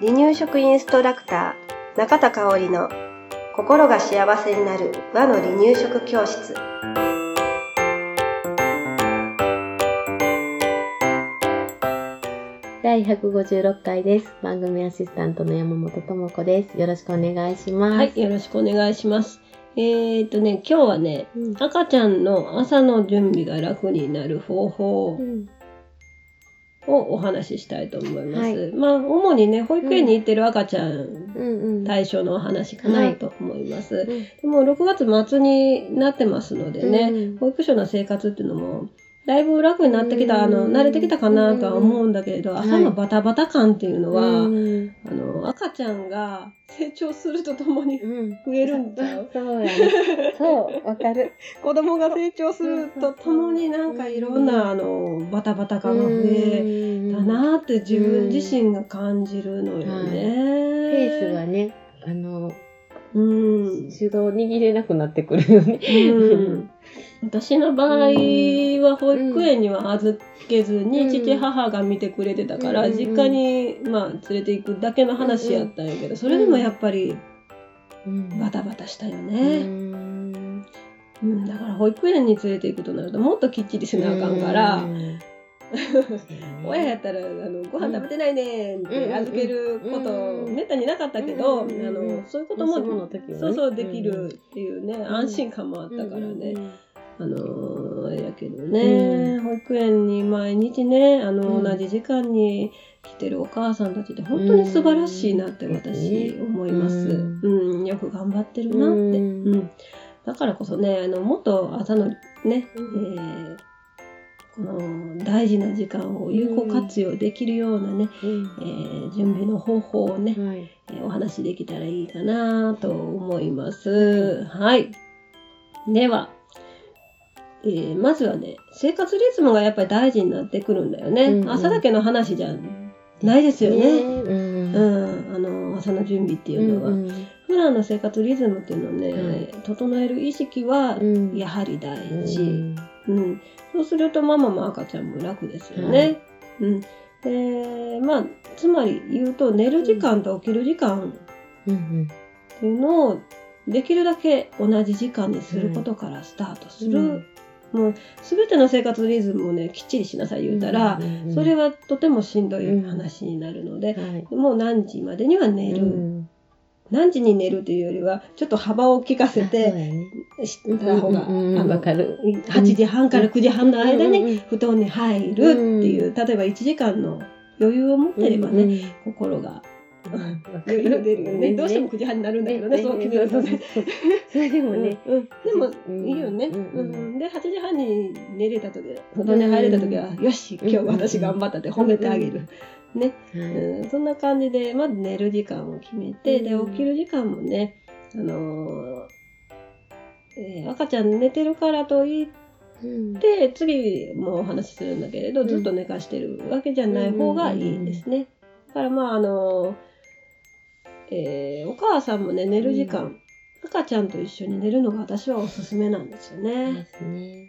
離乳食インストラクター中田香織の心が幸せになる和の離乳食教室第156回です。番組アシスタントの山本智子です。よろしくお願いします。はい、よろしくお願いします。えー、っとね、今日はね、うん赤ちゃんの朝の準備が楽になる方法うんをお話ししたいと思います。はいまあ、主にね、保育園に行ってる赤ちゃん。対象のお話かはないと思います。うんでも6月末になってますのでね、うん保育所の生活っていうのも、だいぶ楽になってきた、あの、うん慣れてきたかなとは思うんだけれど、ん朝のバタバタ感っていうのは、うんあの、赤ちゃんが成長するとともにうん。増えるんちゃうそうやね。そう、わかる。子供が成長するとともになんかいろんなあのバタバタ感が増えたなって自分自身が感じるのよね。ペースがね、あの、うん。手動握れなくなってくるよね。うん私の場合は保育園には預けずにうん。父母が見てくれてたからうん実家にまあ連れて行くだけの話やったんやけどそれでもやっぱりうん。バタバタしたようね。ん。うんだから保育園に連れて行くとなるともっときっちりせなあかんから。うん 親やったらあのご飯食べてないねって預けることめったになかったけど、あのそういうことも、もしもの時はねそうそうできるっていうね、安心感もあったからね、あのやけどね、保育園に毎日ねあの、同じ時間に来てるお母さんたちって本当に素晴らしいなって私思います、うんよく頑張ってるなって、うんだからこそねあのもっと朝のね、えーこの大事な時間を有効活用できるようなね、うん。えー準備の方法をね、はい。えーお話しできたらいいかなと思います。はい。では、えーまずはね、生活リズムがやっぱり大事になってくるんだよね。うんうん。朝だけの話じゃないですよね。うん。うん、あの朝の準備っていうのは、うん普段の生活リズムっていうのをね、は整える意識はうん。やはり大うん。事、うん。そうするとママも赤ちゃんも楽ですよね。うん。でまあつまり言うと寝る時間と起きる時間。うんっていうのをできるだけ同じ時間にすることからスタートする、うん。もう全ての生活リズムをねきっちりしなさい言うたら、うんそれはとてもしんどい話になるので、はい。もう何時までには寝る、うん何時に寝るというよりはちょっと幅を利かせてねした方が、うんうんあのわかる。8時半から9時半の間に布団に入るっていう、例えば1時間の余裕を持ってればね、うん心が出るよね。ね。どうしても9時半になるんだけどね、ね。そう決めると。ね。それでもね、でも、うん。いいよね、で、8時半に寝れた時、布団に入れた時は、よし、今日私頑張ったって褒めてあげる。ね、はいうん。そんな感じで、まず寝る時間を決めて、で、うん起きる時間もね、あのーえー赤ちゃん寝てるからといっうんて、次もお話しするんだけれど、うんずっと寝かしてるわけじゃない方がいいですね。だからまあ、あのーえーお母さんもね、寝る時間、う赤ちゃんと一緒に寝るのが私はおすすめなんですよでね。すね。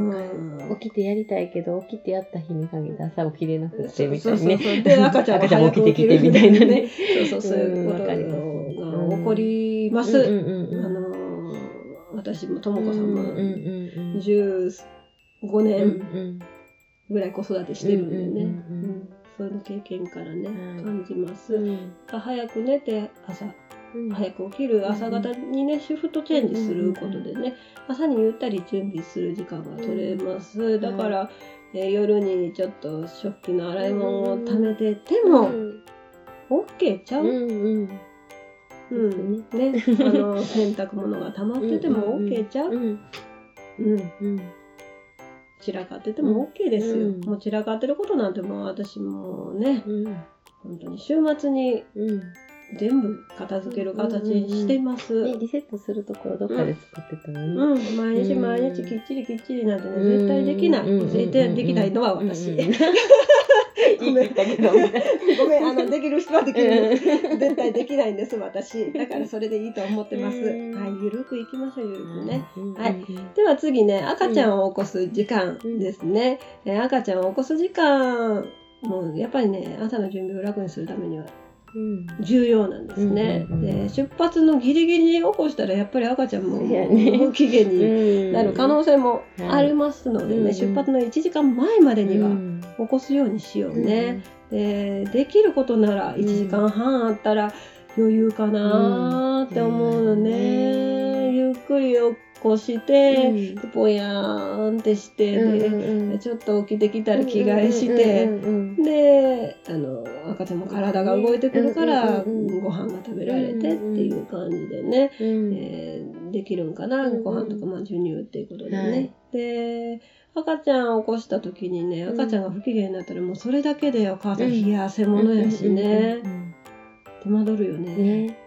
うん。起きてやりたいけど、起きてやった日に限って朝起きれなくてみたいなね。そうそう で、赤ちゃんが起きてきてみたいなね。そうそう、そう。いうことが起こります。あのー私もともこさんもうんうんうん15うん。年うんぐらい子育てしてるんでね。そういう経験からね、はい。感じます。うん。早く寝て朝。うん早く起きる朝方にねシフトチェンジすることでね朝にゆったり準備する時間が取れます、だから、えー夜にちょっと食器の洗い物を貯めてても、OK ちゃう、うんうん。うん。ね、あの 洗濯物が溜まってても OK ちゃう、うん。うん、うん。散らかってても OK ですよ、うん。もう散らかってることなんてもう私もねうん。本当に週末にうん全部片付ける形にしてます、ねリセットするところどっかで作ってたらね。うん、毎日うん毎日きっちりきっちりなんてね、絶対できない。うん絶対できないのは私。うんうんごめん ごめん、あの、できる人はできる。絶対できないんです、私。だからそれでいいと思ってます。はい、うんゆるくいきましょう、ゆるくね。うんはいでは次ね、赤ちゃんを起こす時間ですね。えー赤ちゃんを起こす時間、もうやっぱりね、朝の準備を楽にするためにはうん重要なんですね。うんうんうんで出発のギリギリに起こしたらやっぱり赤ちゃんもそうやね。不機嫌になる可能性もありますのでね、はい出発の1時間前までにはうん。起こすようにしようね。でできることなら1時間半あったら余裕かなーって思うのね、ゆっくり起こして、うん。ぽやーんってして、うんでうんうん。ちょっと起きてきたら着替えして、であの赤ちゃんも体が動いてくるから、うんうんうんご飯が食べられてっていう感じでね、うんえーできるんかな、ご飯とか、まあ、授乳っていうことでね。はい。で赤ちゃんを起こした時にね赤ちゃんが不機嫌になったらもうそれだけでお母さん冷や汗ものやしね、手間取るよね。うん。ね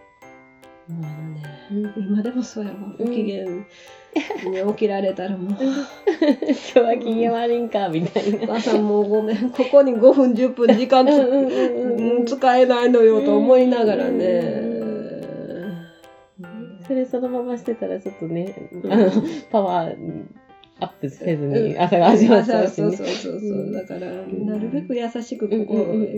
もうね。うん。今でもそうやわ不機嫌。に起きられたらもう。今日は機嫌悪いんかみたいな。お母さんもうごめん。ここに5分10分時間つ、うん使えないのよと思いながらね。それそのまましてたらちょっとね、パワーアップせずに朝が始まっちゃうしね。そうそうそうだからなるべく優しくこ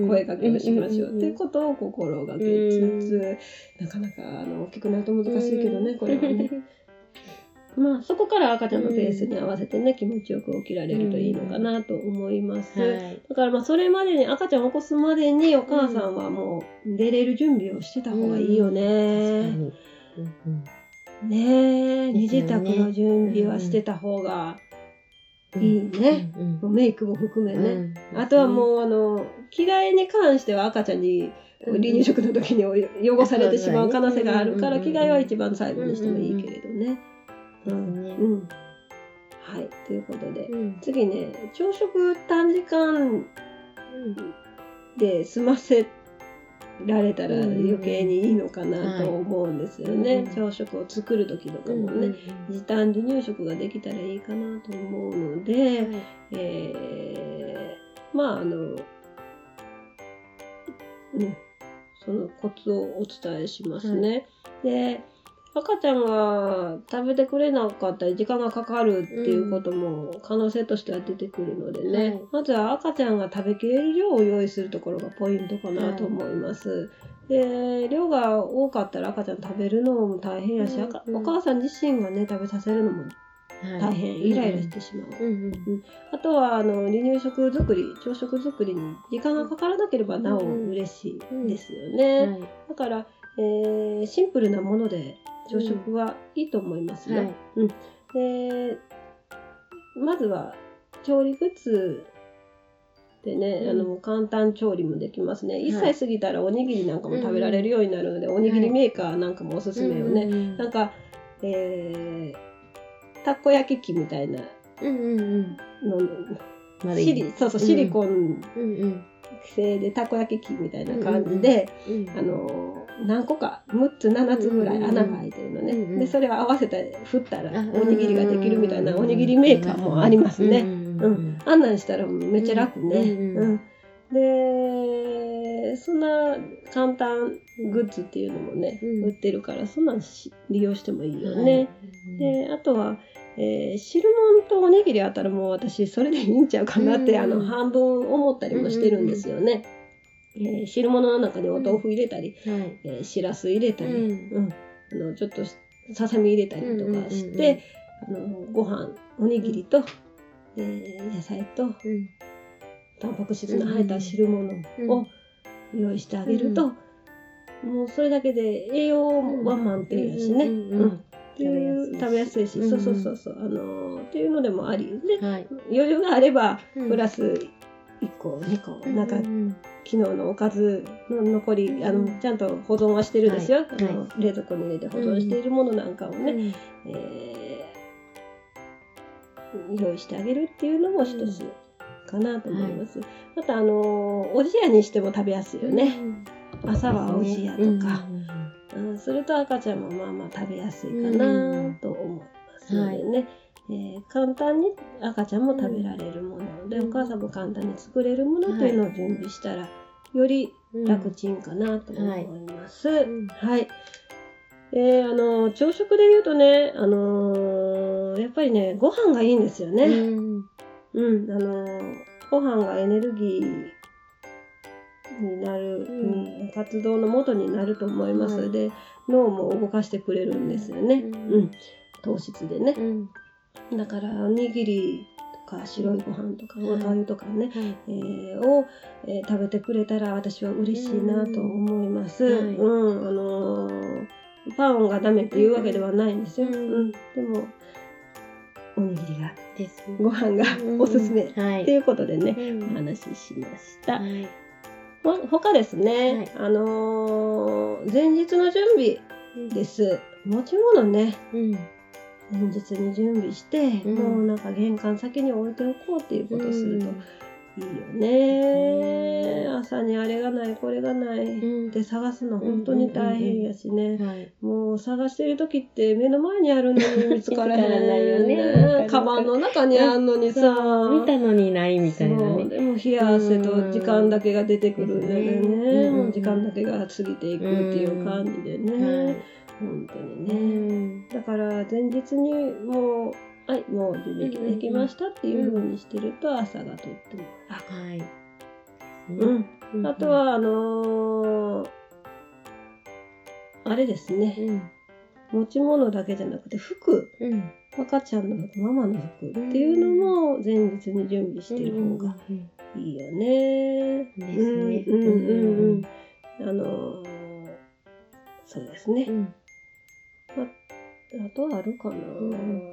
声かけをしましょううんっていうことを心がけつつなかなかあの大きくなると難しいけどねこれはね。まあそこから赤ちゃんのペースに合わせてね気持ちよく起きられるといいのかなと思います。はい。だからまあそれまでに赤ちゃんを起こすまでにお母さんはもう出れる準備をしてた方がいいよね。に。うんねえ、身ですよね支度の準備はしてた方がいいね。うんメイクも含めね。うんあとはもうあの着替えに関しては赤ちゃんにうん離乳食の時に汚されてしまう可能性があるからうん着替えは一番最後にしてもいいけれどね。うん。ねうん。はい。ということでうん次ね朝食短時間うんで済ませられたらうん余計にいいのかなと思うんですよね。はい。朝食を作る時とかもね、うん時短離乳食ができたらいいかなと思うので、うんえーまああの、うん、そのコツをお伝えしますね。で赤ちゃんが食べてくれなかったり時間がかかるっていうことも可能性としては出てくるのでね、はいまずは赤ちゃんが食べきれる量を用意するところがポイントかなと思います。で量が多かったら赤ちゃん食べるのも大変やし、うんお母さん自身がね食べさせるのもはい大変イライラしてしまう。うんうんあとはあの離乳食作り朝食作りに時間がかからなければなおうん嬉しいですよね。はい。だから、えーシンプルなもので朝食はいいと思いますよ。はい。うん。でまずは調理グッズでね、うん。あの簡単調理もできますね。1はい。歳過ぎたらおにぎりなんかも食べられるようになるので、おにぎりメーカーなんかもおすすめよね。うん。なんか、えーたこ焼き器みたいなうんうんうん。のシリそうそうシリコン製でたこ焼き器みたいな感じで、うんあの何個か6つ7つぐらい穴が開いてるのね、うんうん。でそれを合わせて振ったらあおにぎりができるみたいなおにぎりメーカーもありますね、うんうんあんなん。したらめっちゃ楽ね、うんうんでそんな簡単グッズっていうのもね、うん。売ってるからそんなんし利用してもいいよね、であとは、えー汁物とおにぎりあったらもう私それでいいんちゃうかなって、うん。あの半分思ったりもしてるんですよね。えー汁物の中にお豆腐入れたり、はい。えーしらす入れたり、うん。うん。あのちょっとささみ入れたりとかして、あのご飯おにぎりと、えー野菜とうん。タンパク質の入った汁物を用意してあげると、もうそれだけで栄養は満点やしね。うんうんうんうんっていう食べやすいし、うんそうそうそうそう。あのーっていうのでもありではい。余裕があればうん。プラス1個2個、なんかうん。昨日のおかずの残り、うんあのちゃんと保存はしてるんですよ、はい。あの冷蔵庫に入れて保存しているものなんかをね、うんえー用意してあげるっていうのも一つかなと思います、またあのーおじやにしても食べやすいよね、朝はおじやとか、うん、それと赤ちゃんもまあまあ食べやすいかなと思いますのでね、えー簡単に赤ちゃんも食べられるもので、うんお母さんも簡単に作れるものっていうのを準備したら、より楽ちんかなと思います。んはい。えーあの、朝食で言うとね、あのーやっぱりね、ご飯がいいんですようね。ん。うん、あのーご飯がエネルギーになる、うんうん活動の元になると思います。はいで、脳も動かしてくれるんですよね。ううんん。糖質でねう。ん。だから、おにぎりとか白いご飯とか、おはい粥とかね、はい。えーを、えー食べてくれたら私は嬉しいなと思います。ううんん、あのーパンがダメっていうわけではないんですよ。ううんん、でも、おにぎりが、ですね。ご飯がおすすめ。っはい。ていうことでね、うんお話ししました。はい。ほ他ですね、あのー前日の準備です。持ち物ね、うん。前日に準備して、うんもうなんか玄関先に置いておこうっていうことをするとうんいいよね。朝にあれがない、これがないうんって探すの本当に大変やしね。はい。もう探してる時って目の前にあるのに見つからな いよねカバンの中にあんのにさ。見たのにないみたいな。でも冷や汗と時間だけが出てくるんだよね。う時間だけが過ぎていくっていう感じでね。はい。本当にうね。ん。だから前日にもう、はい、もう準備できましたっていう風にしてると朝がとっても楽。はい。うん。うんあと、は、あのーあれですね。うん。持ち物だけじゃなくて服。うん。赤ちゃんの服、ママの服っていうのも前日に準備してる方がうんいいよね。ですねうんうんうんうん。あのーそうですねう。ん。あとあるかな、ん。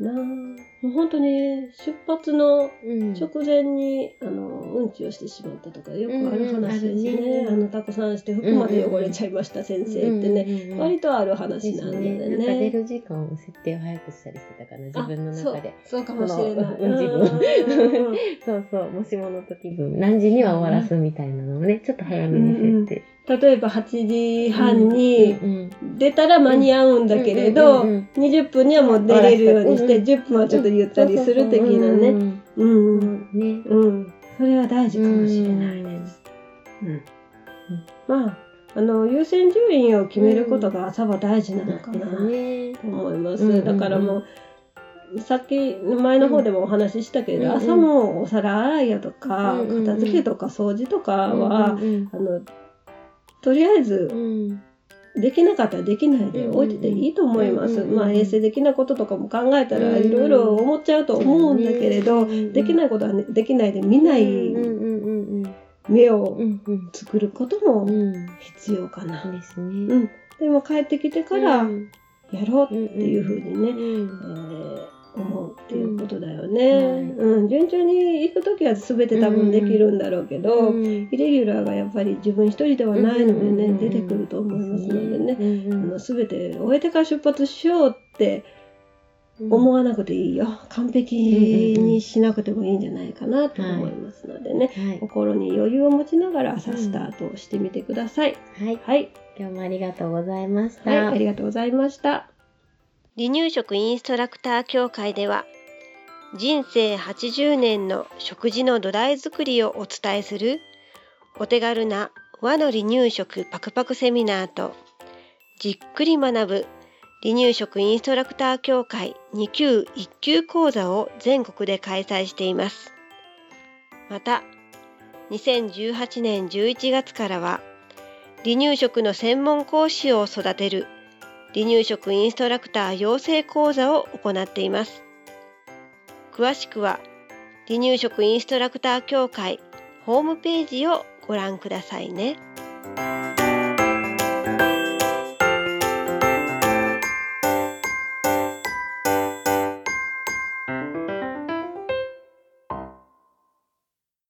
なあ。もう本当に出発のうん。直前に、あのうんちをしてしまったとかよくある話ですね,、うんうんあのたくさんして服まで汚れちゃいました、先生ってね、ね割とある話なんでね。ですね。なんか出る時間を設定を早くしたりしてたかな、自分の中で。あそうかもしれない。うん自分。うんうんうん そうそう、もしもの時分、何時には終わらすみたいなのをね、ちょっと早めに設定。例えば8時半に出たら間に合うんだけれど、20分にはもう出れるようにして、10分はちょっとゆったりする的なね。うん。それは大事かもしれないです。うん。まあ、あの、優先順位を決めることが朝は大事なのかな。と思います。だからもう、さっき前の方でもお話ししたけど、朝もお皿洗いやとか、片付けとか掃除とかは、あの、とりあえずできなかったらできないで置いてていいと思います。まあ衛生的なこととかも考えたらいろいろ思っちゃうと思うんだけれど、できないいことは、ね、できないで見ない目を作ることもうん必要かな。ですね。うん。でも帰ってきてからうん。やろうっていうふうにね、うん。えー思うっていうことだよね。うんうん。順調に行くときは全て多分できるんだろうけど、うんイレギュラーがやっぱり自分一人ではないのでね、うん出てくると思いますのでね。うんうんあの全て終えてから出発しようって思わなくていいよ。完璧にしなくてもいいんじゃないかなと思いますのでね。はい。心に余裕を持ちながら朝スタートをしてみてください。はい。はい。今日もありがとうございました。はい、ありがとうございました。離乳食インストラクター協会では人生80年の食事の土台作りをお伝えするお手軽な和の離乳食パクパクセミナーとじっくり学ぶ離乳食インストラクター協会2級1級講座を全国で開催しています。また2018年11月からは離乳食の専門講師を育てる離乳食インストラクター養成講座を行っています。詳しくは離乳食インストラクター協会ホームページをご覧くださいね。